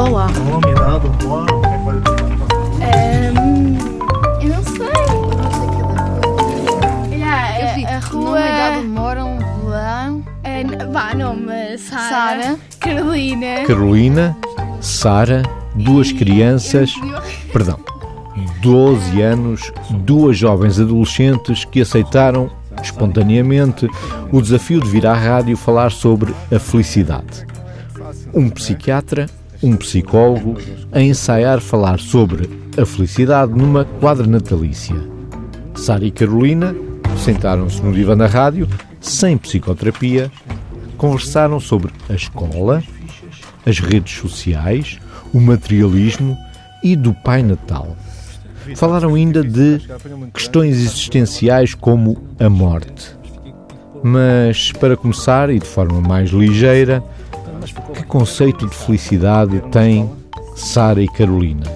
Olá. Humor, como é que vai Ehm, eu não sei. Yeah, Eu a, fico, a nome, rua. idade, moram, Belém, é, vá, nome. Sara. Sara. Carolina. Carolina, Sara, duas crianças, perdão, 12 anos, duas jovens adolescentes que aceitaram espontaneamente o desafio de vir à rádio falar sobre a felicidade. Um psiquiatra, um psicólogo, a ensaiar falar sobre a felicidade numa quadra natalícia. Sara e Carolina sentaram-se no divã da rádio, sem psicoterapia, conversaram sobre a escola, as redes sociais, o materialismo e do Pai Natal. Falaram ainda de questões existenciais como a morte. Mas, para começar, e de forma mais ligeira, que conceito de felicidade tem Sara e Carolina?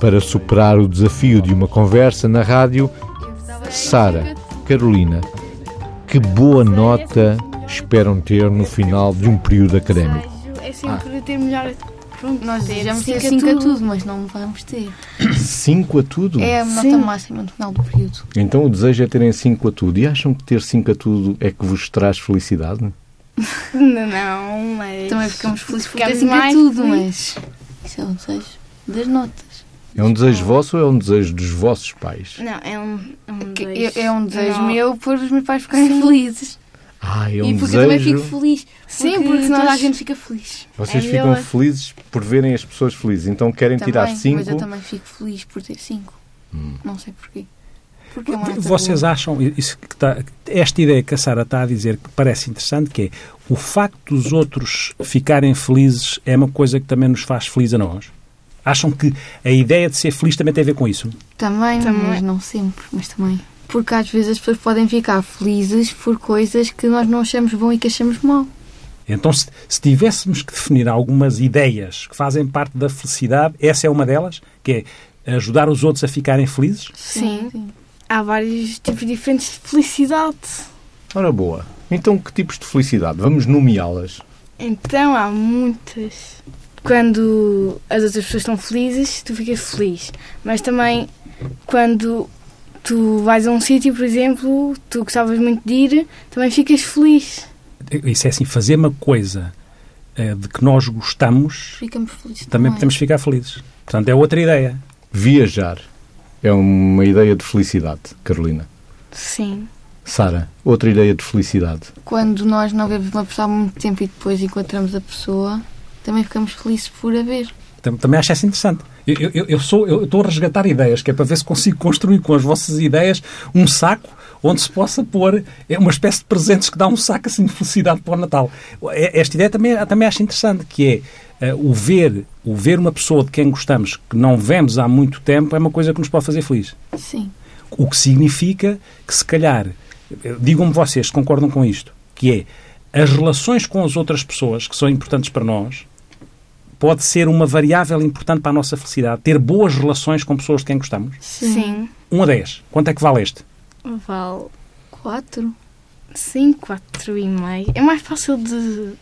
Para superar o desafio de uma conversa na rádio, Sara, Carolina, que boa nota esperam ter no final de um período académico? É sempre ter melhor. Pronto, Nós desejamos ter cinco 5 a tudo, mas não vamos ter. 5 a tudo? É a nota Sim. máxima no final do período. Então o desejo é terem 5 a tudo. E acham que ter 5 a tudo é que vos traz felicidade? Não, não, mas. Também ficamos felizes por ter Ficamos 5 a mais tudo, mas isso é um desejo das notas. É um desejo vosso ou é um desejo dos vossos pais? Não, é um. É um, desejo. é, é um desejo Não. meu por os meus pais ficarem felizes. Ah, é um e porque eu também desejo. fico feliz. Sim, porque senão toda a gente fica feliz. Vocês É, ficam felizes por verem as pessoas felizes, então querem tirar Também, 5. Mas eu também fico feliz por ter 5. Hum. Não sei porquê. Porque é Vocês acham, isso que está- esta ideia que a Sara está a dizer que parece interessante, que é o facto dos outros ficarem felizes é uma coisa que também nos faz feliz a nós? Acham que a ideia de ser feliz também tem a ver com isso? Também, Também. mas não sempre, mas também. Porque às vezes as pessoas podem ficar felizes por coisas que nós não achamos bom e que achamos mal. Então, se, se tivéssemos que definir algumas ideias que fazem parte da felicidade, essa é uma delas, que é ajudar os outros a ficarem felizes? Sim. Há vários tipos diferentes de felicidade. Ora boa. Então que tipos de felicidade? Vamos nomeá-las. Então há muitas. Quando as outras pessoas estão felizes, tu ficas feliz. Mas também quando tu vais a um sítio, por exemplo, tu gostavas muito de ir, também ficas feliz. Isso é assim, fazer uma coisa eh, de que nós gostamos, Ficamos felizes também também. podemos ficar felizes. Portanto, é outra ideia. Viajar é uma ideia de felicidade, Carolina. Sim. Sara, outra ideia de felicidade. Quando nós não vemos uma pessoa há muito tempo e depois encontramos a pessoa, também ficamos felizes por a ver. Tam- Também acho essa interessante. Eu, eu, eu sou, eu estou a resgatar ideias, que é para ver se consigo construir com as vossas ideias um saco onde se possa pôr é uma espécie de presentes que dá um saco assim de felicidade para o Natal. É- Esta ideia também, também acho interessante, que é o ver o ver uma pessoa de quem gostamos que não vemos há muito tempo é uma coisa que nos pode fazer feliz. Sim. O que significa que, se calhar, eh, digam-me vocês se concordam com isto, que é as relações com as outras pessoas que são importantes para nós pode ser uma variável importante para a nossa felicidade. Ter boas relações com pessoas de quem gostamos. Sim. 1 a 10. Quanto é que vale este? Vale Quatro. 5, 4 e meio. É mais fácil de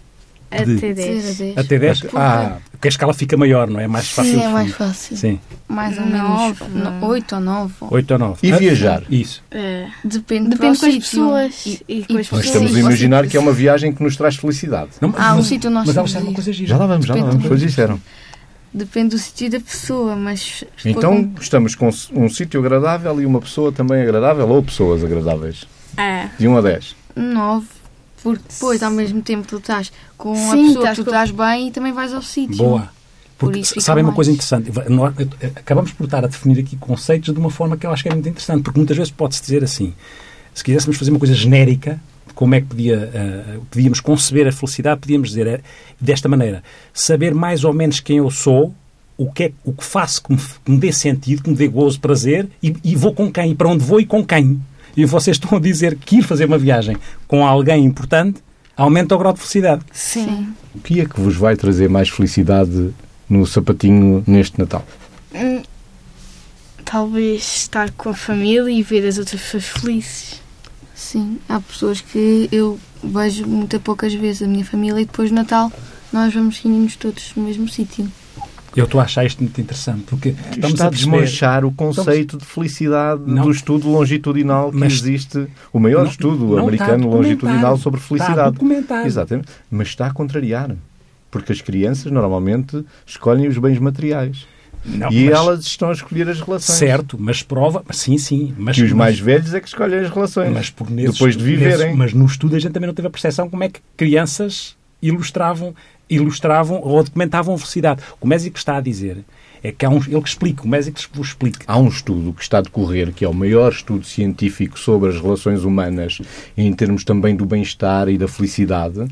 até Zero a 10. dez. Até 10? Porra. Ah, porque a escala fica maior, não é? Mais fácil Sim, é mais fácil. Sim, Mais ou Nove. menos no- oito ou nove. 8 ou 9. E viajar? Isso. É. Depende, Depende com as pessoas. E- E, com as Nós pessoas. estamos a imaginar que é uma viagem que nos traz felicidade. Não, Ah, um mas- sítio nós Mas disseram uma coisa gira. Já lá vamos, já lá vamos. Pois disseram. Depende do sítio da pessoa, mas... Então estamos com um sítio agradável e uma pessoa também agradável ou pessoas agradáveis. É. De 1 a 10. com nove, porque depois, ao mesmo tempo, tu estás com a Sim, pessoa estás que tu com- estás bem e também vais ao sítio. Boa. Por Porque fica sabem uma coisa interessante? Nós, acabamos por estar a definir aqui conceitos de uma forma que eu acho que é muito interessante, porque muitas vezes pode-se dizer assim: se quiséssemos fazer uma coisa genérica, como é que podia, eh, podíamos conceber a felicidade, podíamos dizer eh, desta maneira: saber mais ou menos quem eu sou, o que, é, o que faço que me, que me dê sentido, que me dê gozo, prazer, e, e vou com quem, e para onde vou e com quem. E vocês estão a dizer que ir fazer uma viagem com alguém importante aumenta o grau de felicidade. Sim. O que é que vos vai trazer mais felicidade no sapatinho neste Natal? Hum, Talvez estar com a família e ver as outras pessoas felizes. Sim, há pessoas que eu vejo muito poucas vezes a minha família e depois no Natal nós vamos reunir-nos todos no mesmo sítio. Eu estou a achar isto muito interessante, porque estamos está a desmanchar o conceito de felicidade Não. do estudo longitudinal que existe, o maior Não- estudo não está americano longitudinal sobre Está felicidade. documentado. Exatamente. Mas está a contrariar. Porque as crianças normalmente escolhem os bens materiais. Não, e elas estão a escolher as relações. Certo, mas prova... Sim, sim. Mas, Que os mais velhos é que escolhem as relações. Mas por nesses- depois de viverem. nesses- mas no estudo a gente também não teve a percepção como é que crianças ilustravam, ilustravam ou documentavam a velocidade. O Mésico está a dizer é que há um, ele que explica, o Mésico que vos explica. Há um estudo que está a decorrer, que é o maior estudo científico sobre as relações humanas, em termos também do bem-estar e da felicidade,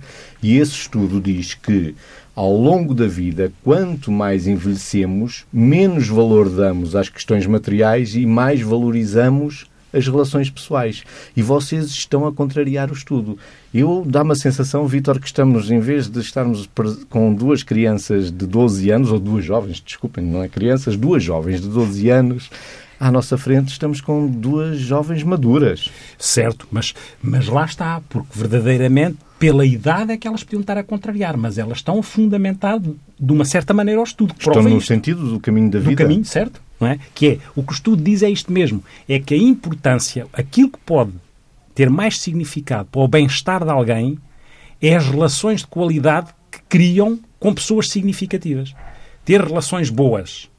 e esse estudo diz que, ao longo da vida, quanto mais envelhecemos, menos valor damos às questões materiais e mais valorizamos as relações pessoais. E vocês estão a contrariar o estudo. Eu dá-me a sensação, Vítor, que estamos, em vez de estarmos com duas crianças de 12 anos, ou duas jovens, desculpem, não é crianças, duas jovens de 12 anos, à nossa frente estamos com duas jovens maduras. Certo, mas, mas lá está, porque verdadeiramente, pela idade é que elas podiam estar a contrariar, mas elas estão a fundamentar de uma certa maneira ao estudo. que Estão no isto. sentido do caminho da do vida. caminho, certo? Não é? Que é, o que o estudo diz é isto mesmo, é que a importância, aquilo que pode ter mais significado para o bem-estar de alguém é as relações de qualidade que criam com pessoas significativas. Ter relações boas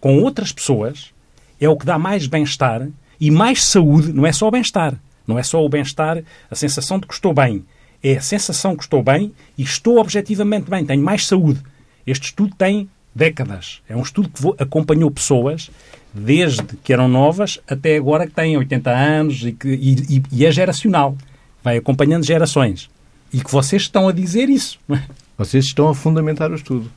com outras pessoas é o que dá mais bem-estar e mais saúde, não é só o bem-estar, não é só o bem-estar, a sensação de que estou bem, é a sensação que estou bem e estou objetivamente bem, tenho mais saúde. Este estudo tem décadas. É um estudo que acompanhou pessoas desde que eram novas até agora que têm 80 anos e, que, e, e- é geracional. Vai acompanhando gerações. E que vocês estão a dizer isso. é? Vocês estão a fundamentar o estudo.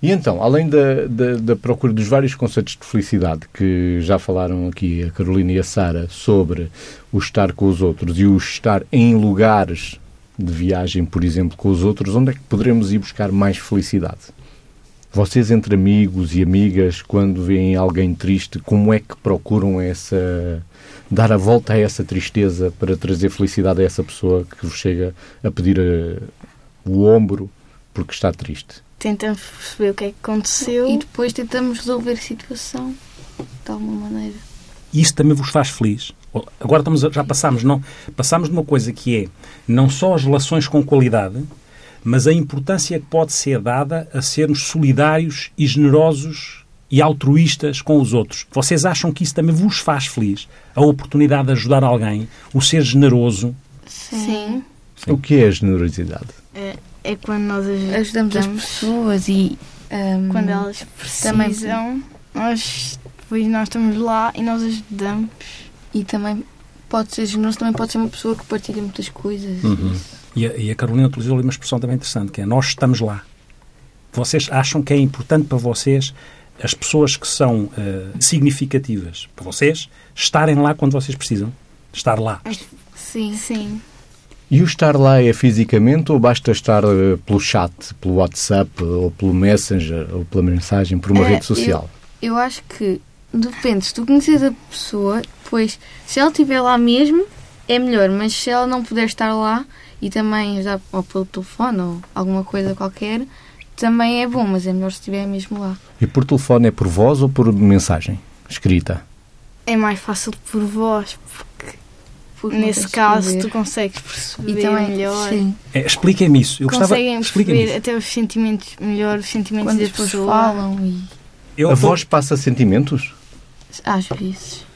E então, além da, da, da procura dos vários conceitos de felicidade que já falaram aqui a Carolina e a Sara sobre o estar com os outros e o estar em lugares de viagem, por exemplo, com os outros, onde é que poderemos ir buscar mais felicidade? Vocês, entre amigos e amigas, quando veem alguém triste, como é que procuram essa. dar a volta a essa tristeza para trazer felicidade a essa pessoa que vos chega a pedir eh, o ombro porque está triste? Tentamos perceber o que é que aconteceu. E depois tentamos resolver a situação de alguma maneira. Isso também vos faz feliz. Agora estamos a- já passamos, não, passamos de uma coisa que é não só as relações com qualidade, mas a importância que pode ser dada a sermos solidários e generosos e altruístas com os outros. Vocês acham que isso também vos faz feliz? A oportunidade de ajudar alguém, o ser generoso. Sim. O que é a generosidade? É, é quando nós aj- Ajudamos as pessoas e. ahm, Quando elas Também- precisam, nós, depois nós estamos lá e nós ajudamos. E também pode ser generoso, também pode ser uma pessoa que partilha muitas coisas. Uhum. E a, e a Carolina utilizou ali uma expressão também interessante, que é nós estamos lá. Vocês acham que é importante para vocês as pessoas que são eh, significativas para vocês estarem lá quando vocês precisam? Estar lá. Sim. Sim. E o estar lá é fisicamente ou basta estar eh, pelo chat, pelo WhatsApp ou pelo Messenger ou pela mensagem por uma É, rede social? Eu acho que depende. Se tu conheces a pessoa, pois se ela estiver lá mesmo, é melhor. Mas se ela não puder estar lá e também ajudar ou pelo telefone ou alguma coisa qualquer, também é bom, mas é melhor se estiver mesmo lá. E por telefone é por voz ou por mensagem escrita? É mais fácil por voz, porque Porque nesse caso tu consegues perceber e também melhor. Sim, É, Expliquem-me isso. Eu gostava. Conseguem Expliquem-me perceber até os sentimentos melhor, os sentimentos quando da as pessoas pessoa. falam e Eu a voz passa sentimentos? às vezes.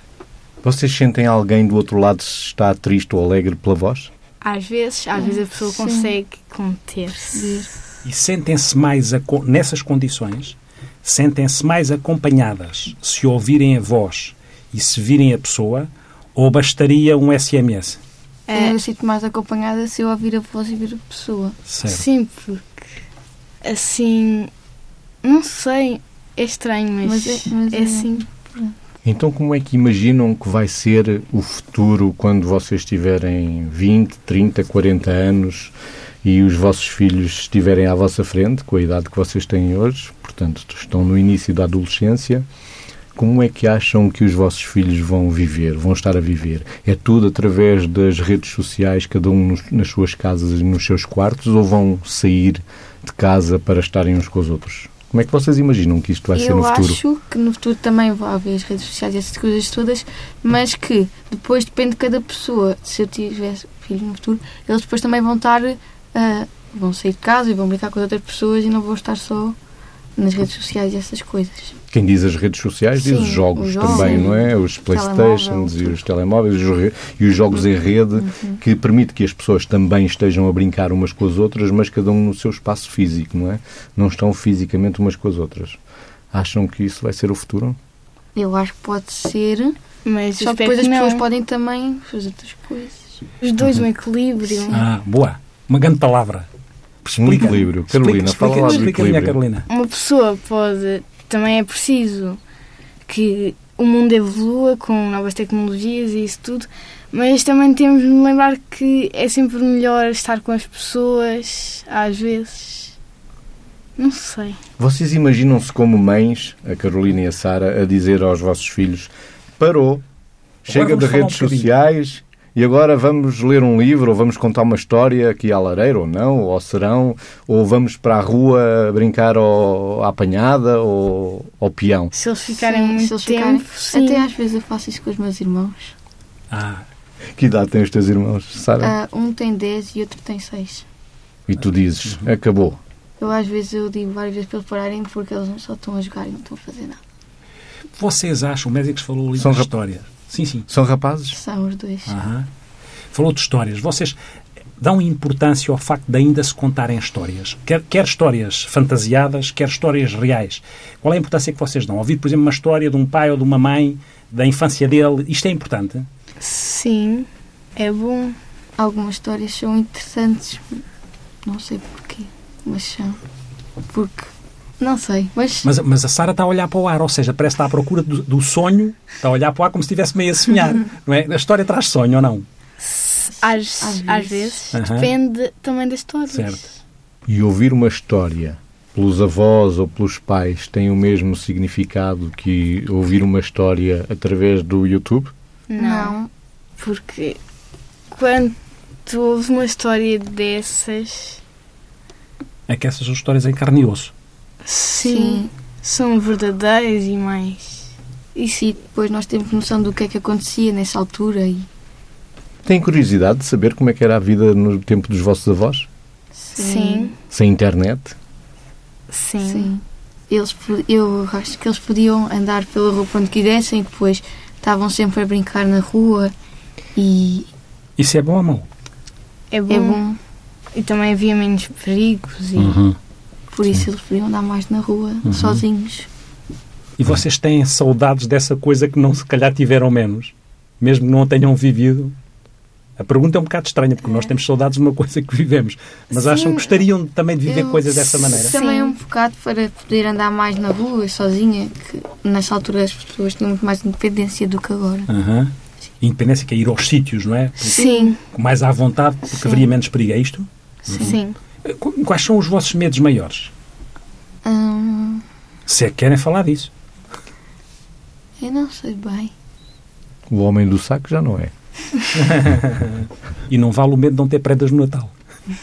Vocês sentem alguém do outro lado se está triste ou alegre pela voz? Às vezes, às vezes a pessoa Sim. consegue conter-se. E sentem-se mais nessas condições, sentem-se mais acompanhadas se ouvirem a voz e se virem a pessoa, ou bastaria um SMS? É, Eu sinto mais acompanhada se eu ouvir a voz e ver a pessoa. Certo. sim, porque assim, não sei, é estranho, mas, Mas é- mas é é- assim. Então, como é que imaginam que vai ser o futuro quando vocês tiverem 20, 30, 40 anos e os vossos filhos estiverem à vossa frente, com a idade que vocês têm hoje, portanto, estão no início da adolescência? Como é que acham que os vossos filhos vão viver, vão estar a viver? É tudo através das redes sociais, cada um nos- nas suas casas e nos seus quartos, ou vão sair de casa para estarem uns com os outros? Como é que vocês imaginam que isto vai ser eu no futuro? acho que no futuro também vai haver as redes sociais e essas coisas todas, mas que depois depende de cada pessoa. Se eu tiver filhos no futuro, eles depois também vão estar. ah, vão sair de casa e vão brincar com as outras pessoas e não vão estar só nas redes sociais e essas coisas. Quem diz as redes sociais diz Sim, os jogos os jogos, também, sim. não é? Os Playstations e os telemóveis e os jogos em rede Uhum. que permite que as pessoas também estejam a brincar umas com as outras, mas cada um no seu espaço físico, não é? Não estão fisicamente umas com as outras. Acham que isso vai ser o futuro? Eu acho que pode ser, Mas só depois as pessoas não. podem também fazer outras coisas. Os dois, um equilíbrio. Ah, boa. Uma grande palavra. Um equilíbrio. Carolina, explica, fala lá do explica, equilíbrio. Carolina. Uma pessoa pode. Também é preciso que o mundo evolua com novas tecnologias e isso tudo, mas também temos de lembrar que é sempre melhor estar com as pessoas, às vezes. Não sei. Vocês imaginam-se como mães, a Carolina e a Sara, a dizer aos vossos filhos: parou, chega de um redes bocadinho." sociais e agora vamos ler um livro, ou vamos contar uma história aqui à lareira, ou não, ou ao serão, ou vamos para a rua brincar ao, à apanhada ou ao peão. Se eles ficarem Sim, muito se eles tempo, ficarem- sim. Até às vezes eu faço isso com os meus irmãos. Ah, Que idade têm os teus irmãos, Sara? Ah, um tem 10 e outro tem 6. E tu dizes: acabou. Eu às vezes eu digo várias vezes para eles pararem porque eles não só estão a jogar e não estão a fazer nada. vocês acham, o médico falou ali São rap- história. Sim, sim. São rapazes? São os dois. Aham. Falou de histórias. Vocês dão importância ao facto de ainda se contarem histórias. Quer, quer histórias fantasiadas, quer histórias reais. Qual é a importância que vocês dão? Ouvir, por exemplo, uma história de um pai ou de uma mãe, da infância dele, isto é importante? Sim, é bom. Algumas histórias são interessantes, não sei porquê, mas são. Porque. Não sei, mas. Mas, mas a Sara está a olhar para o ar, ou seja, parece estar à procura do, do sonho, está a olhar para o ar como se estivesse meio a sonhar. Não é? A história traz sonho ou não? Às, Às às, vezes. Aham. Depende também das histórias. Certo. E ouvir uma história pelos avós ou pelos pais tem o mesmo significado que ouvir uma história através do YouTube? Não. Porque quando tu ouves uma história dessas, É que essas são histórias em carne e osso. Sim, são verdadeiras e mais. E sim, depois nós temos noção do que é que acontecia nessa altura e. Têm curiosidade de saber como é que era a vida no tempo dos vossos avós? Sim, Sem internet? sim. Sim. Eles, eu acho que eles podiam andar pela rua para onde quisessem e depois estavam sempre a brincar na rua e Isso é bom ou mau? É, bom. é bom. E também havia menos perigos. E... Uhum. Por isso eles podiam andar mais na rua, sozinhos. E vocês têm saudades dessa coisa que não se calhar tiveram menos, mesmo que não a tenham vivido? A pergunta é um bocado estranha, porque nós temos saudades de uma coisa que vivemos, mas Sim. acham que gostariam também de viver Eu- coisas dessa maneira? Também Sim. é um bocado para poder andar mais na rua sozinha, que nessa altura as pessoas tinham muito mais independência do que agora. Aham. Independência que é ir aos sítios, não é? Sim, Com mais à vontade, porque Sim. haveria menos perigo. É isto? sim. Qu- Quais são os vossos medos maiores? Hum, Se é que querem falar disso. eu não sei bem. O homem do saco já não é. E não vale o medo de não ter prendas no Natal.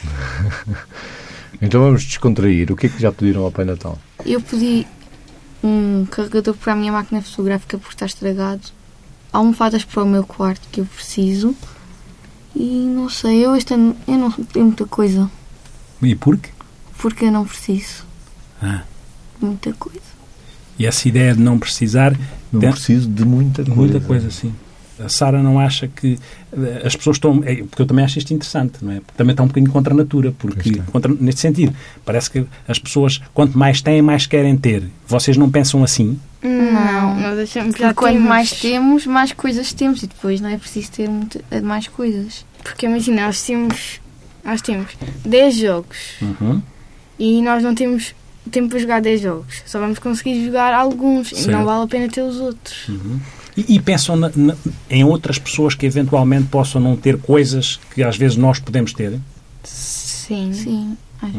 Então vamos descontrair. O que é que já pediram ao Pai Natal? Eu pedi um carregador para a minha máquina fotográfica porque está estragado, almofadas para o meu quarto que eu preciso e não sei, eu este ano eu não tenho muita coisa E por quê? porque eu não preciso Ah. de muita coisa. E essa ideia de não precisar Não Tem- preciso de muita coisa. Muita coisa, sim. A Sara não acha que eh, as pessoas estão. é, porque eu também acho isto interessante, não é? Porque também está um bocadinho contra a natura, porque, contra, neste sentido, parece que as pessoas, quanto mais têm, mais querem ter. Vocês não pensam assim? Não, nós achamos que quanto temos. mais temos, mais coisas temos e depois não é preciso ter muito, mais coisas. Porque imagina, nós temos, nós temos 10 jogos Uhum. e nós não temos tempo para jogar 10 jogos. Só vamos conseguir jogar alguns e Certo. não vale a pena ter os outros. E, e pensam na- na- em outras pessoas que eventualmente possam não ter coisas que às vezes nós podemos ter? Sim. Sim. Ai,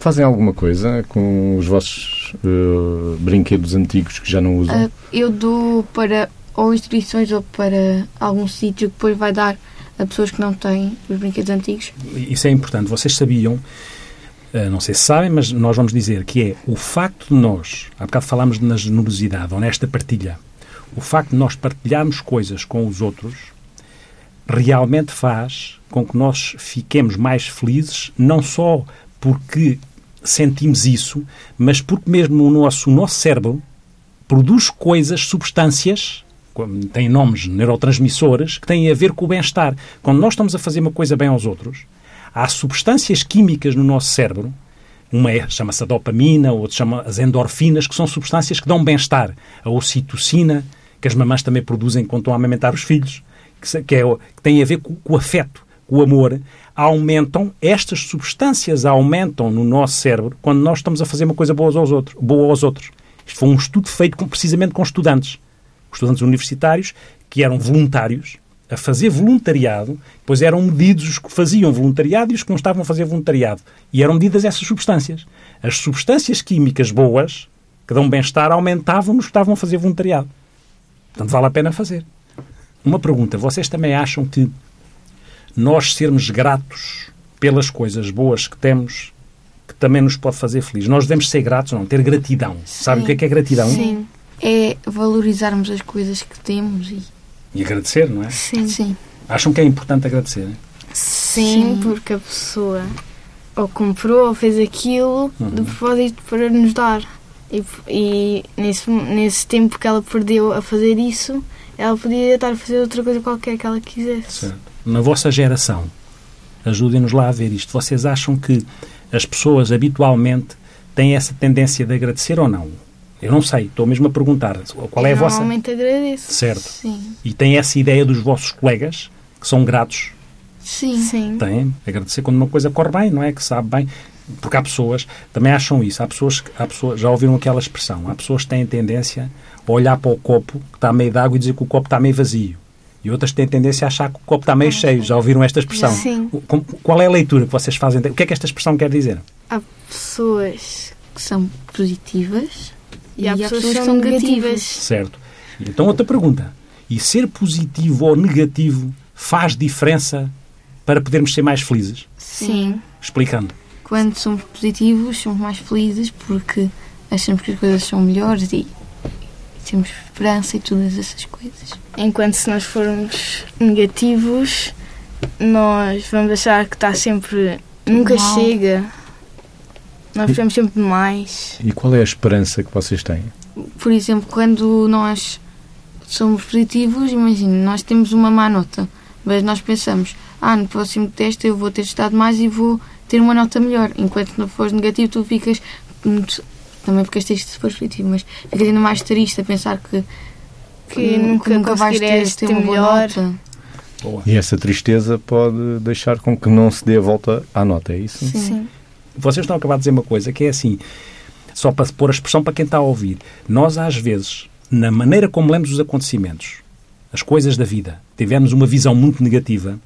Fazem alguma coisa com os vossos eh, brinquedos antigos que já não usam? ah, eu dou para ou instituições ou para algum sítio que depois vai dar a pessoas que não têm os brinquedos antigos. Isso é importante. Vocês sabiam Uh, não sei se sabem, mas nós vamos dizer que é o facto de nós, há bocado falámos na generosidade, ou nesta partilha, o facto de nós partilharmos coisas com os outros realmente faz com que nós fiquemos mais felizes, não só porque sentimos isso, mas porque mesmo o nosso, o nosso cérebro produz coisas, substâncias, têm nomes neurotransmissores, que têm a ver com o bem-estar. Quando nós estamos a fazer uma coisa bem aos outros, há substâncias químicas no nosso cérebro, uma é, chama-se a dopamina, outra chama as endorfinas, que são substâncias que dão bem-estar. A ocitocina, que as mamães também produzem quando estão a amamentar os filhos, que, que, é, que tem a ver com, com o afeto, com o amor, aumentam, estas substâncias aumentam no nosso cérebro quando nós estamos a fazer uma coisa boa aos outros. Boa aos outros. Isto foi um estudo feito com, precisamente com estudantes. Estudantes universitários que eram voluntários a fazer voluntariado, pois eram medidos os que faziam voluntariado e os que não estavam a fazer voluntariado. E eram medidas essas substâncias. As substâncias químicas boas, que dão bem-estar, aumentavam nos que estavam a fazer voluntariado. Portanto, vale a pena fazer. Uma pergunta: vocês também acham que nós sermos gratos pelas coisas boas que temos que também nos pode fazer felizes? Nós devemos ser gratos, não? Ter gratidão. Sim. Sabe o que é, que é gratidão? Sim. É valorizarmos as coisas que temos e e agradecer, não é? Sim. Sim. Acham que é importante agradecer? Sim, Sim, porque a pessoa ou comprou ou fez aquilo uhum. de propósito para nos dar. E, e nesse, nesse tempo que ela perdeu a fazer isso, ela podia estar a fazer outra coisa qualquer que ela quisesse. Certo. Na vossa geração, ajudem-nos lá a ver isto. Vocês acham que as pessoas habitualmente têm essa tendência de agradecer ou não? Eu não sei, estou mesmo a perguntar. Qual é a vossa. Normalmente agradeço. Certo. Sim. E tem essa ideia dos vossos colegas, que são gratos? Sim. Sim. Tem. Agradecer quando uma coisa corre bem, não é? Que sabe bem. Porque há pessoas, também acham isso. Há pessoas, há pessoas já ouviram aquela expressão. Há pessoas que têm tendência a olhar para o copo que está meio de água e dizer que o copo está meio vazio. E outras têm tendência a achar que o copo está meio cheio. Já ouviram esta expressão? Sim. Qual é a leitura que vocês fazem? O que é que esta expressão quer dizer? Há pessoas que são positivas e, e há pessoas que são negativas. Certo. Então, outra pergunta. E ser positivo ou negativo faz diferença para podermos ser mais felizes? Sim. Explicando. Quando somos positivos, somos mais felizes porque achamos que as coisas são melhores e temos esperança e todas essas coisas. Enquanto se nós formos negativos, nós vamos achar que está sempre. nunca Mal. chega nós precisamos sempre de mais. E qual é a esperança que vocês têm? Por exemplo, quando nós somos positivos, imagina, nós temos uma má nota, mas nós pensamos, ah, no próximo teste eu vou ter estado mais e vou ter uma nota melhor. Enquanto não fores negativo, tu ficas muito, também ficas triste se fores positivo, mas ficas ainda mais triste a pensar que, que, que nunca, nunca vais ter, ter uma melhor. boa nota. Boa. E essa tristeza pode deixar com que não se dê a volta à nota, é isso? Sim. Sim vocês estão a acabar de dizer uma coisa que é assim, só para pôr a expressão para quem está a ouvir. Nós, às vezes, na maneira como lemos os acontecimentos, as coisas da vida, tivemos uma visão muito negativa,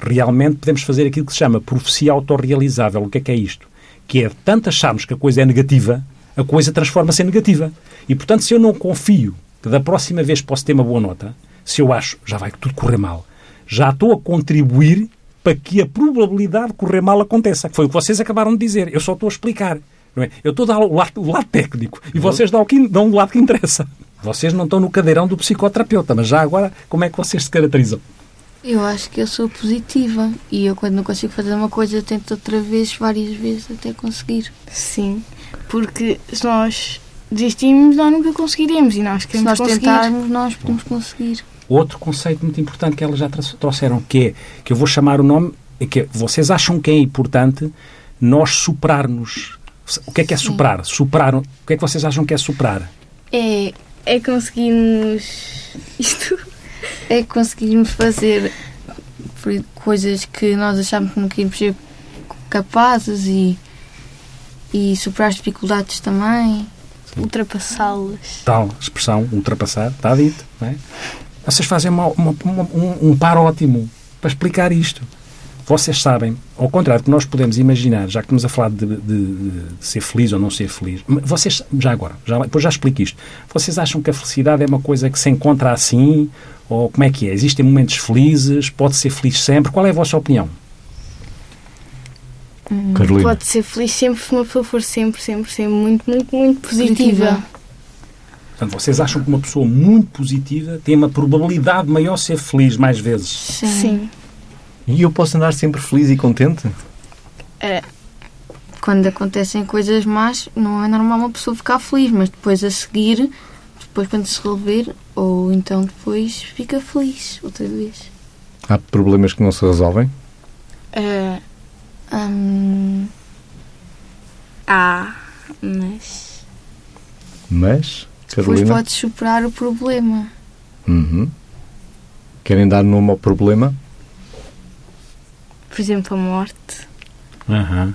realmente podemos fazer aquilo que se chama profecia autorrealizável. O que é que é isto? Que é, tanto acharmos que a coisa é negativa, a coisa transforma-se em negativa. E, portanto, se eu não confio que da próxima vez posso ter uma boa nota, se eu acho já vai tudo correr mal, já estou a contribuir para que a probabilidade de correr mal aconteça. Foi o que vocês acabaram de dizer. Eu só estou a explicar. É? Eu estou a dar o lado, o lado técnico e vocês dão o, que, dão o lado que interessa. Vocês não estão no cadeirão do psicoterapeuta, mas já agora, como é que vocês se caracterizam? Eu acho que eu sou positiva e eu, quando não consigo fazer uma coisa, tento outra vez, várias vezes, até conseguir. Sim, porque se nós desistimos, nós nunca conseguiremos e nós queremos Se nós conseguir. tentarmos, nós podemos conseguir. Outro conceito muito importante que elas já trouxeram, que é, que eu vou chamar o nome, é que vocês acham que é importante nós superar-nos. O que é que é superar? Superar, o que é que vocês acham que é superar? É, é conseguirmos isto. É conseguirmos fazer coisas que nós achamos que não queríamos ser capazes e, e superar as dificuldades também. Ultrapassá-las. Tal expressão, ultrapassar, está dito, não é? Vocês fazem uma, uma, uma, um, um par ótimo para explicar isto. Vocês sabem, ao contrário do que nós podemos imaginar, já que estamos a falar de, de, de, ser feliz ou não ser feliz, vocês, já agora, já, depois já explico isto, vocês acham que a felicidade é uma coisa que se encontra assim? Ou como é que é? Existem momentos felizes? Pode ser feliz sempre? Qual é a vossa opinião? Carolina. Pode ser feliz sempre se uma pessoa for sempre, sempre, sempre muito, muito, muito positiva. Positiva. Portanto, vocês acham que uma pessoa muito positiva tem uma probabilidade maior de ser feliz mais vezes? Sim. Sim. E eu posso andar sempre feliz e contente? É, Quando acontecem coisas más, não é normal uma pessoa ficar feliz, mas depois a seguir, depois quando se resolver, ou então depois fica feliz outra vez. Há problemas que não se resolvem? é, Hum, há, mas. Mas, depois Carolina, podes superar o problema. Uhum. querem dar nome ao problema? Por exemplo, a morte. Aham.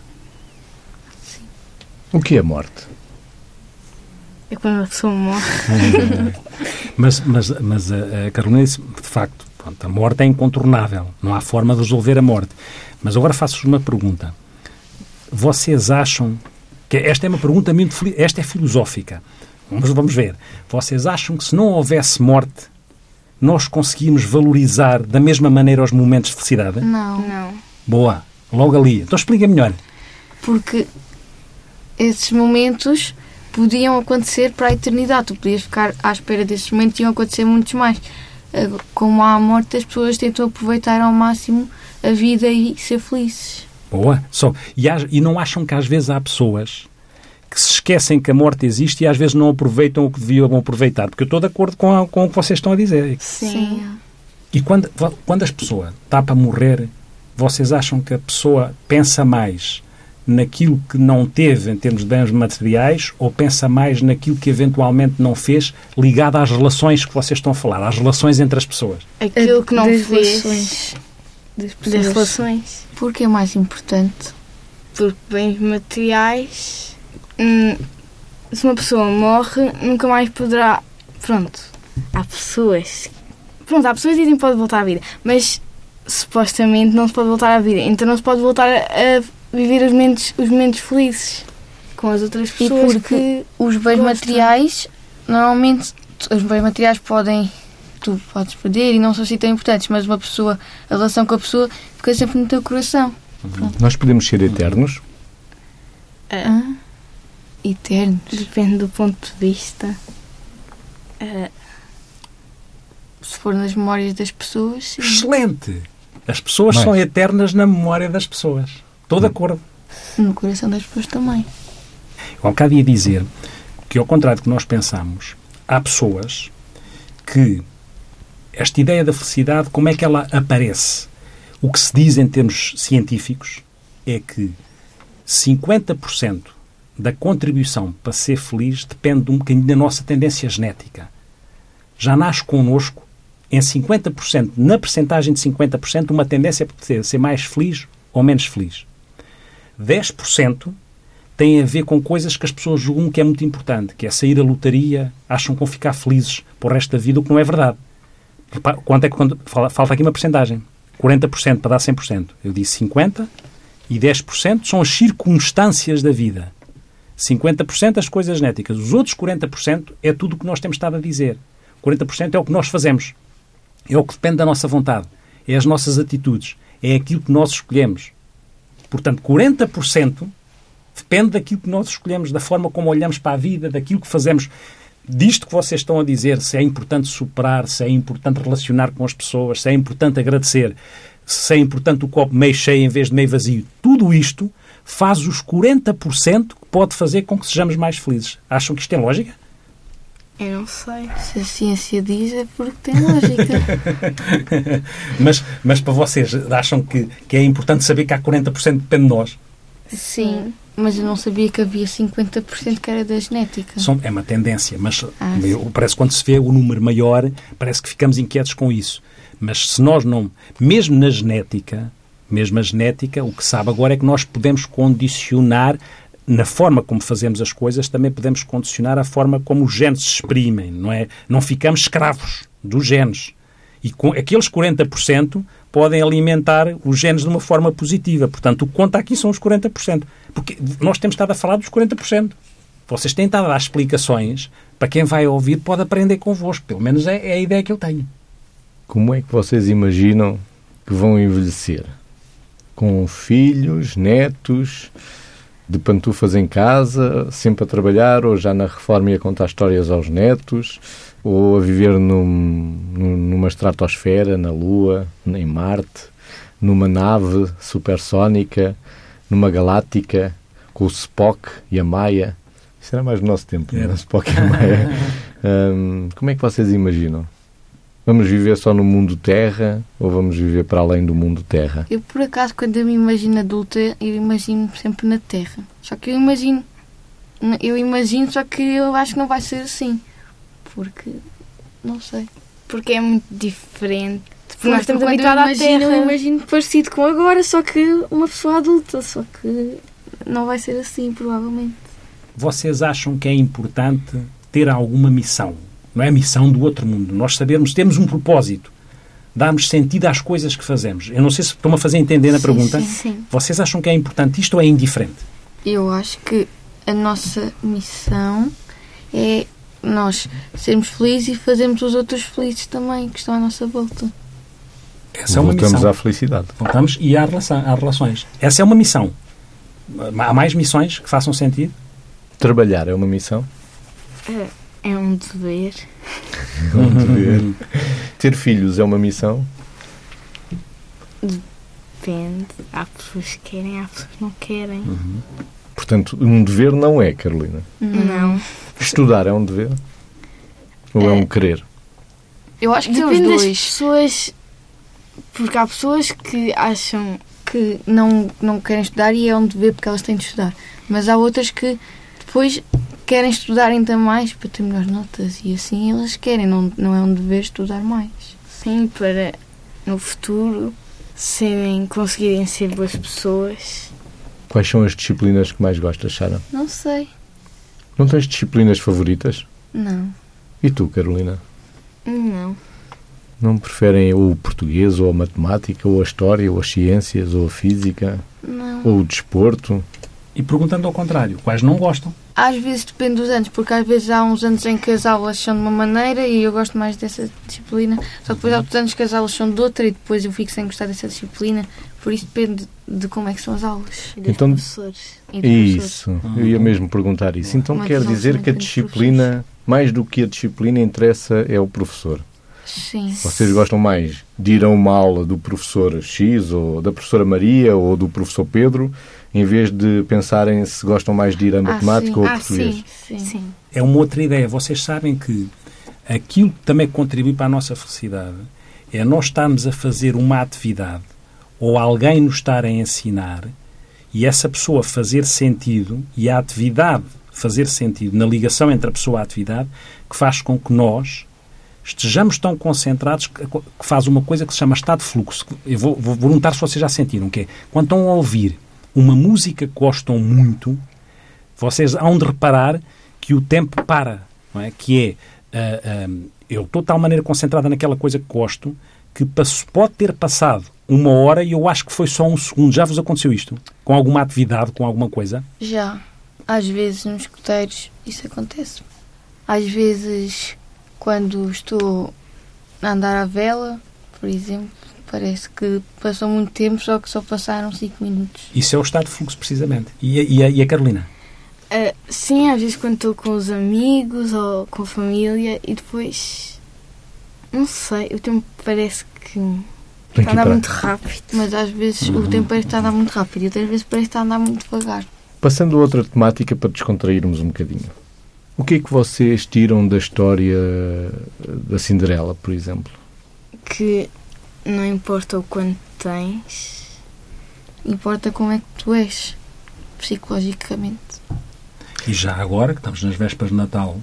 O que é morte? É quando a pessoa morre. Mas, mas, mas a, a Carolina disse, de facto, pronto, a morte é incontornável. Não há forma de resolver a morte. Mas agora faço-vos uma pergunta. Vocês acham que esta é uma pergunta muito esta é filosófica. Mas vamos ver. Vocês acham que se não houvesse morte, nós conseguimos valorizar da mesma maneira os momentos de felicidade? Não, Não. Boa. Logo ali. Então explica melhor. porque esses momentos podiam acontecer para a eternidade. Tu podias ficar à espera desses momentos e iam acontecer muitos mais. Agora, Como há a morte, as pessoas tentam aproveitar ao máximo a vida e ser felizes. Boa. Só, e, há- e não acham que às vezes há pessoas que se esquecem que a morte existe e às vezes não aproveitam o que deviam aproveitar? Porque eu estou de acordo com, a- com o que vocês estão a dizer. Sim. E quando, quando as pessoas está para morrer, vocês acham que a pessoa pensa mais naquilo que não teve em termos de bens materiais ou pensa mais naquilo que eventualmente não fez ligado às relações que vocês estão a falar, às relações entre as pessoas? Aquilo que não das fez relações das das relações. Porque é mais importante. Porque bens materiais. Hum, se uma pessoa morre, nunca mais poderá. Pronto. Há pessoas. Pronto, há pessoas que dizem que pode voltar à vida, mas supostamente não se pode voltar à vida. Então não se pode voltar a, a viver os momentos, os momentos felizes com as outras E pessoas porque que. os bens Gosto. materiais, normalmente, os bens materiais podem. Tu podes perder e não são assim tão importantes, mas uma pessoa, a relação com a pessoa fica sempre no teu coração. Nós podemos ser eternos? ah, Eternos. depende do ponto de vista. Ah, Se for nas memórias das pessoas, sim. Excelente! As pessoas Mais. são eternas na memória das pessoas. Estou de acordo. No coração das pessoas também. Eu há bocado ia dizer que, ao contrário do que nós pensamos, há pessoas que esta ideia da felicidade, como é que ela aparece? O que se diz em termos científicos é que 50% da contribuição para ser feliz depende um bocadinho da nossa tendência genética. Já nasce connosco, em 50%, na percentagem de 50%, uma tendência para ser, mais feliz ou menos feliz. 10% tem a ver com coisas que as pessoas julgam que é muito importante, que é sair à lotaria, acham que vão ficar felizes para o resto da vida, o que não é verdade. Quanto é que quando, falta aqui uma porcentagem? 40% para dar 100%. Eu disse 50% e 10% são as circunstâncias da vida. 50% as coisas genéticas. Os outros 40% é tudo o que nós temos estado a dizer. 40% é o que nós fazemos. É o que depende da nossa vontade. É as nossas atitudes. É aquilo que nós escolhemos. Portanto, 40% depende daquilo que nós escolhemos, da forma como olhamos para a vida, daquilo que fazemos. Disto que vocês estão a dizer, se é importante superar, se é importante relacionar com as pessoas, se é importante agradecer, se é importante o copo meio cheio em vez de meio vazio, tudo isto faz os 40% que pode fazer com que sejamos mais felizes. Acham que isto tem lógica? eu não sei. Se a ciência diz é porque tem lógica. mas, mas para vocês, acham que, que é importante saber que há 40% que depende de nós? sim. Mas eu não sabia que havia 50% que era da genética. São- é uma tendência, mas Ah, eu- parece que quando se vê o número maior, parece que ficamos inquietos com isso. Mas se nós não, mesmo na genética, mesmo a genética, o que sabe agora é que nós podemos condicionar na forma como fazemos as coisas, também podemos condicionar a forma como os genes se exprimem, não é? Não ficamos escravos dos genes. E com aqueles 40% podem alimentar os genes de uma forma positiva. Portanto, o que conta aqui são os 40%. Porque nós temos estado a falar dos 40%. Vocês têm estado a dar explicações para quem vai ouvir pode aprender convosco. Pelo menos é, é a ideia que eu tenho. Como é que vocês imaginam que vão envelhecer? com filhos, netos, de pantufas em casa, sempre a trabalhar, ou já na reforma e a contar histórias aos netos, ou a viver num, numa estratosfera, na Lua, em Marte, numa nave supersónica, numa galáctica, com o Spock e a Maia. Isso era mais do nosso tempo, era. Spock e a Maia. como é que vocês imaginam? Vamos viver só no mundo Terra ou vamos viver para além do mundo Terra? Eu, por acaso, quando eu me imagino adulta, eu imagino sempre na Terra. Só que eu imagino. Eu imagino, só que eu acho que não vai ser assim. Porque. Não sei. Porque é muito diferente. Porque nós estamos habituados à Terra. Eu imagino parecido com agora, só que uma pessoa adulta. Só que não vai ser assim, provavelmente. Vocês acham que é importante ter alguma missão? Não é a missão do outro mundo. Nós sabemos, temos um propósito. Darmos sentido às coisas que fazemos. Eu não sei se estão a fazer entender a sim, pergunta. Sim, sim. Vocês acham que é importante isto ou é indiferente? Eu acho que a nossa missão é nós sermos felizes e fazermos os outros felizes também, que estão à nossa volta. Essa é uma Voltamos missão. à felicidade. Voltamos e à relação, às relações. Essa é uma missão. Há mais missões que façam sentido? Trabalhar é uma missão. É um dever. É um dever. Ter filhos é uma missão. Depende. Há pessoas que querem, há pessoas que não querem. Portanto, um dever não é, Carolina. Não. Estudar é um dever? Ou é um querer? Eu acho que é os Depende das dois. pessoas. Porque há pessoas que acham. que não, não querem estudar e é um dever porque elas têm de estudar. Mas há outras que depois querem estudar ainda mais para ter melhores notas e assim elas querem, não, não é um dever estudar mais. Sim, para no futuro serem, conseguirem ser boas pessoas. Quais são as disciplinas que mais gostas, Sara? Não sei. Não tens disciplinas favoritas? Não. E tu, Carolina? Não. Não preferem ou o português, ou a matemática, ou a história, ou as ciências, ou a física, Não. ou o desporto? E perguntando ao contrário, quais não gostam? Às vezes depende dos anos, porque às vezes há uns anos em que as aulas são de uma maneira e eu gosto mais dessa disciplina, só que depois há outros anos que as aulas são de outra e depois eu fico sem gostar dessa disciplina, por isso depende de como é que são as aulas. E dos Então- professores. E dos professores. Isso, eu ia mesmo perguntar isso. Então Mas quer dizer que a disciplina, mais do que a disciplina, interessa é o professor. Sim. Vocês gostam mais de ir a uma aula do professor X, ou da professora Maria, ou do professor Pedro, em vez de pensarem se gostam mais de ir a matemática sim. ou a Ah, português? sim, Sim. sim. É uma outra ideia. Vocês sabem que aquilo que também contribui para a nossa felicidade é nós estarmos a fazer uma atividade ou alguém nos estar a ensinar e essa pessoa fazer sentido e a atividade fazer sentido na ligação entre a pessoa e a atividade que faz com que nós estejamos tão concentrados que, que faz uma coisa que se chama estado de fluxo. Eu vou, vou perguntar se vocês já sentiram, que é quando estão a ouvir uma música que gostam muito, vocês hão de reparar que o tempo para, não é? Que é, ah, eu estou de tal maneira concentrada naquela coisa que gosto que pode ter passado uma hora e eu acho que foi só um segundo. Já vos aconteceu isto? Com alguma atividade, com alguma coisa? Já. Às vezes nos escuteiros isso acontece. Às vezes quando estou a andar à vela, por exemplo, parece que passou muito tempo, só que só passaram 5 minutos. Isso é o estado de fluxo, precisamente. E a, e a- e a Carolina? Ah, sim, às vezes quando estou com os amigos ou com a família e depois. Não sei, o tempo parece que Tem está que a andar para- muito rápido. Mas às vezes o tempo parece estar a andar muito rápido e outras vezes parece estar a andar muito devagar. Passando a outra temática para descontrairmos um bocadinho. O que é que vocês tiram da história da Cinderela, por exemplo? Que não importa o quanto tens, Importa como é que tu és, psicologicamente. E já agora, que estamos nas vésperas de Natal,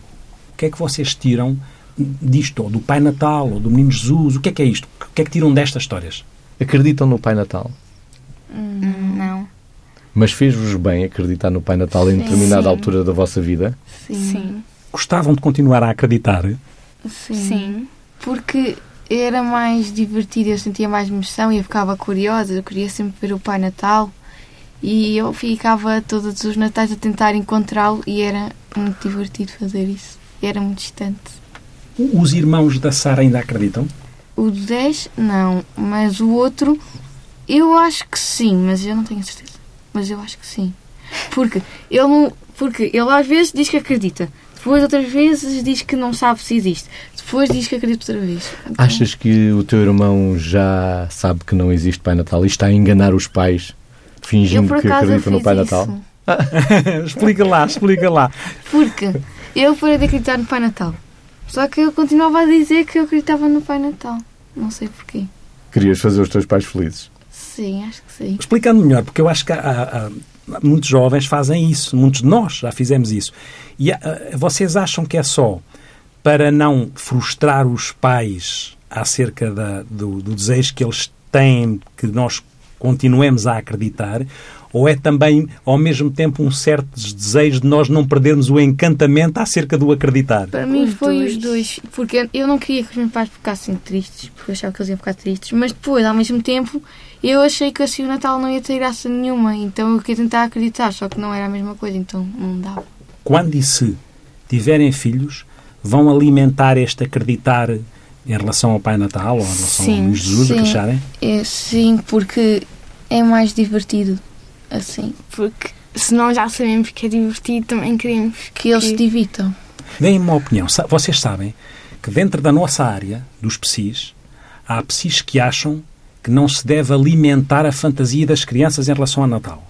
o que é que vocês tiram disto? Ou do Pai Natal, ou do Menino Jesus? O que é que é isto? O que é que tiram destas histórias? Acreditam no Pai Natal? não. Mas fez-vos bem acreditar no Pai Natal em Sim. determinada Sim. altura da vossa vida? Sim. Gostavam de continuar a acreditar? Sim. Sim. Porque era mais divertido, eu sentia mais emoção e eu ficava curiosa, eu queria sempre ver o Pai Natal e eu ficava todos os Natais a tentar encontrá-lo e era muito divertido fazer isso. Era muito distante. Os irmãos da Sara ainda acreditam? O do 10, não, mas o outro Eu acho que sim, mas eu não tenho certeza. Mas eu acho que sim. Porque ele, porque ele às vezes diz que acredita. Depois outras vezes diz que não sabe se existe. Depois diz que acredita outra vez. Então, Achas que o teu irmão já sabe que não existe Pai Natal e está a enganar os pais, fingindo que acredita no Pai isso. Natal? explica lá, explica lá. Porque eu parei de acreditar no Pai Natal. Só que eu continuava a dizer que eu acreditava no Pai Natal. Não sei porquê. Querias fazer os teus pais felizes? Sim, acho que sim. Explicando melhor, porque eu acho que há- há- muitos jovens fazem isso, muitos de nós já fizemos isso. E há- vocês acham que é só para não frustrar os pais acerca da- do, do desejo que eles têm que nós continuemos a acreditar? Ou é também, ao mesmo tempo, um certo desejo de nós não perdermos o encantamento acerca do acreditar? Para mim Os foi dois. os dois. Porque eu não queria que os meus pais ficassem tristes, porque eu achava que eles iam ficar tristes. Mas depois, ao mesmo tempo, eu achei que assim o Natal não ia ter graça nenhuma. Então eu queria tentar acreditar, só que não era a mesma coisa, então não dava. quando e se tiverem filhos, vão alimentar este acreditar em relação ao Pai Natal ou em relação Sim, ao Jesus, o que sim. acharem? É, sim, porque é mais divertido assim. Porque se nós já sabemos que é divertido, também queremos Que eles se divirtam. Deem-me uma opinião. Vocês sabem que dentro da nossa área, dos PSIs, há PSIs que acham que não se deve alimentar a fantasia das crianças em relação ao Natal.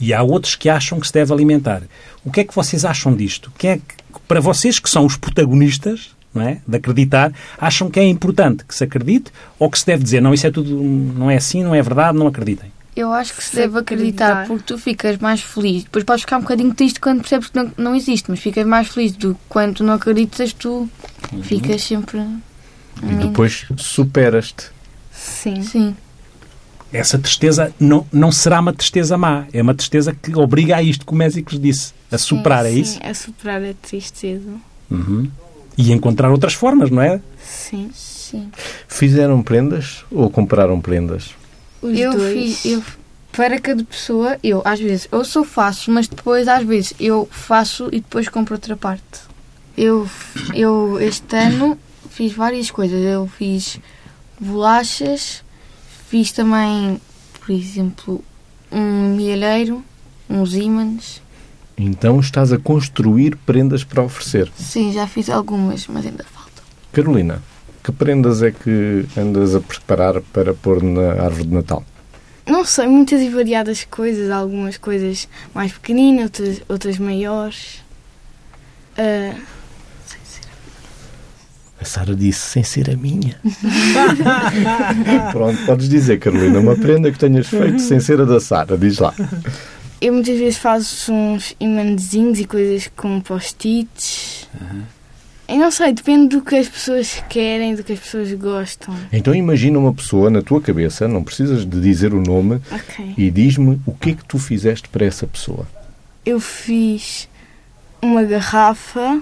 E há outros que acham que se deve alimentar. O que é que vocês acham disto? Quem é que, para vocês que são os protagonistas não é, de acreditar, acham que é importante que se acredite ou que se deve dizer não, isso é tudo, não é assim, não é verdade, não acreditem? Eu acho que se Se deve acreditar, acreditar. porque tu ficas mais feliz. Depois podes ficar um bocadinho triste quando percebes que não, não existe, mas ficas mais feliz do que quando tu não acreditas, tu ficas sempre. E depois superas-te. Sim. Sim. Essa tristeza não, não será uma tristeza má, é uma tristeza que obriga a isto que o Mésicles disse, a superar, é Sim, isso? A superar a tristeza. Uhum. E encontrar outras formas, não é? Sim. Sim. Fizeram prendas ou compraram prendas? Os eu dois. fiz. Eu, para cada pessoa, eu às vezes, eu só faço, mas depois às vezes eu faço e depois compro outra parte. Eu, eu este ano fiz várias coisas. Eu fiz bolachas, fiz também, por exemplo, um mielheiro, uns ímãs. Então estás a construir prendas para oferecer. Sim, já fiz algumas, mas ainda falta. Carolina, que prendas é que andas a preparar para pôr na árvore de Natal? Não sei, muitas e variadas coisas. Algumas coisas mais pequeninas, outras, outras maiores. Ah, A Sara disse sem ser a minha. Pronto, podes dizer, Carolina, uma prenda que tenhas feito sem ser a da Sara. Diz lá. eu muitas vezes faço uns imanzinhos e coisas com post-its. Eu não sei, depende do que as pessoas querem, do que as pessoas gostam. Então imagina uma pessoa na tua cabeça, não precisas de dizer o nome, Ok. e diz-me o que é que tu fizeste para essa pessoa. Eu fiz uma garrafa,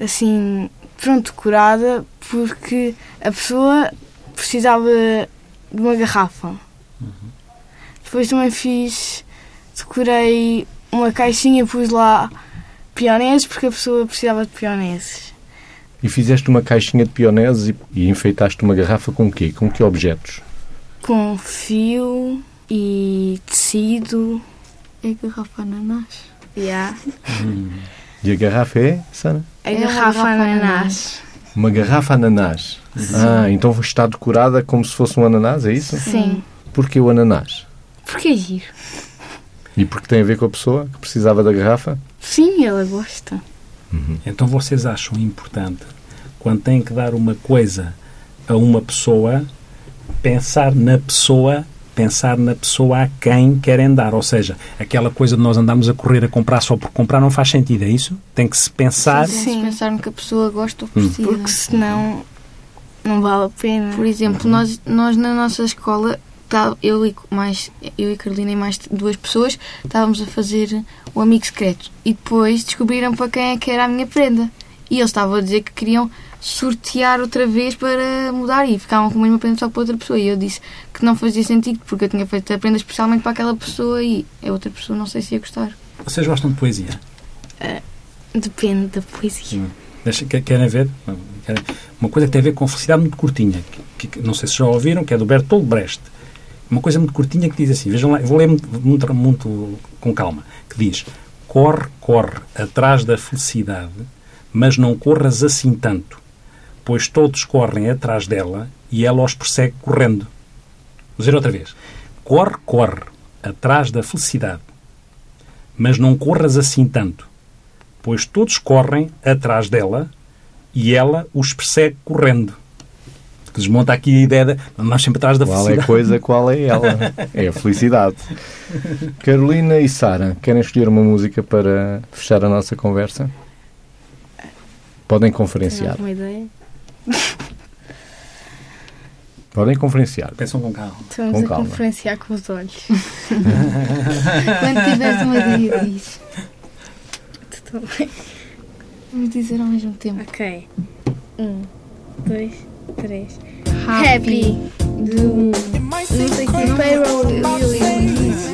assim, pronto, decorada, porque a pessoa precisava de uma garrafa. Depois também fiz, decorei uma caixinha, pus lá pioneses, porque a pessoa precisava de pioneses. E fizeste uma caixinha de pioneses e, e enfeitaste uma garrafa com o quê? Com que objetos? Com fio e tecido. É garrafa ananás. Yeah. E a garrafa é, Sara? A É uma garrafa garrafa ananás. Uma garrafa ananás. Ah, então está decorada como se fosse um ananás, é isso? Sim. Porquê o ananás? Porque é giro. E porque tem a ver com a pessoa que precisava da garrafa? Sim, ela gosta. Então vocês acham importante, quando têm que dar uma coisa a uma pessoa, pensar na pessoa, pensar na pessoa a quem querem dar. Ou seja, aquela coisa de nós andarmos a correr a comprar só por comprar não faz sentido, é isso? Tem que se pensar. Sim. Sim. pensar no que a pessoa gosta ou Hum. precisa. Porque senão não vale a pena. Por exemplo, nós, nós na nossa escola, tá, eu, e mais, eu e Carolina e mais duas pessoas, estávamos a fazer o amigo secreto. E depois descobriram para quem é que era a minha prenda. E eles estavam a dizer que queriam sortear outra vez para mudar e ficavam com a mesma prenda só para outra pessoa. E eu disse que não fazia sentido porque eu tinha feito a prenda especialmente para aquela pessoa e a outra pessoa não sei se ia gostar. Vocês gostam de poesia? Depende da poesia. Que- Querem ver? Querem- Uma coisa que tem a ver com felicidade muito curtinha, que, que- não sei se já ouviram, que é do Bertolt Brecht, Uma coisa muito curtinha que diz assim, vejam lá, eu vou ler muito, muito, muito com calma, que diz, corre, corre atrás da felicidade, mas não corras assim tanto, pois todos correm atrás dela e ela os persegue correndo. Vou dizer outra vez. Corre, corre atrás da felicidade, mas não corras assim tanto, pois todos correm atrás dela e ela os persegue correndo. Desmonta aqui a ideia de nós sempre atrás da Qual é a felicidade. coisa, qual é ela? É a felicidade. Carolina e Sara, querem escolher uma música para fechar a nossa conversa? Podem Tem conferenciar. alguma ideia? Podem conferenciar. Pensam com calma. Estamos Com a calma. conferenciar com os olhos. Quando tiveres uma ideia, diz. Tudo bem. Vamos dizer ao mesmo tempo. Ok. Um, dois, três. Happy. Happy. Do. Não sei que. Payroll. Williams.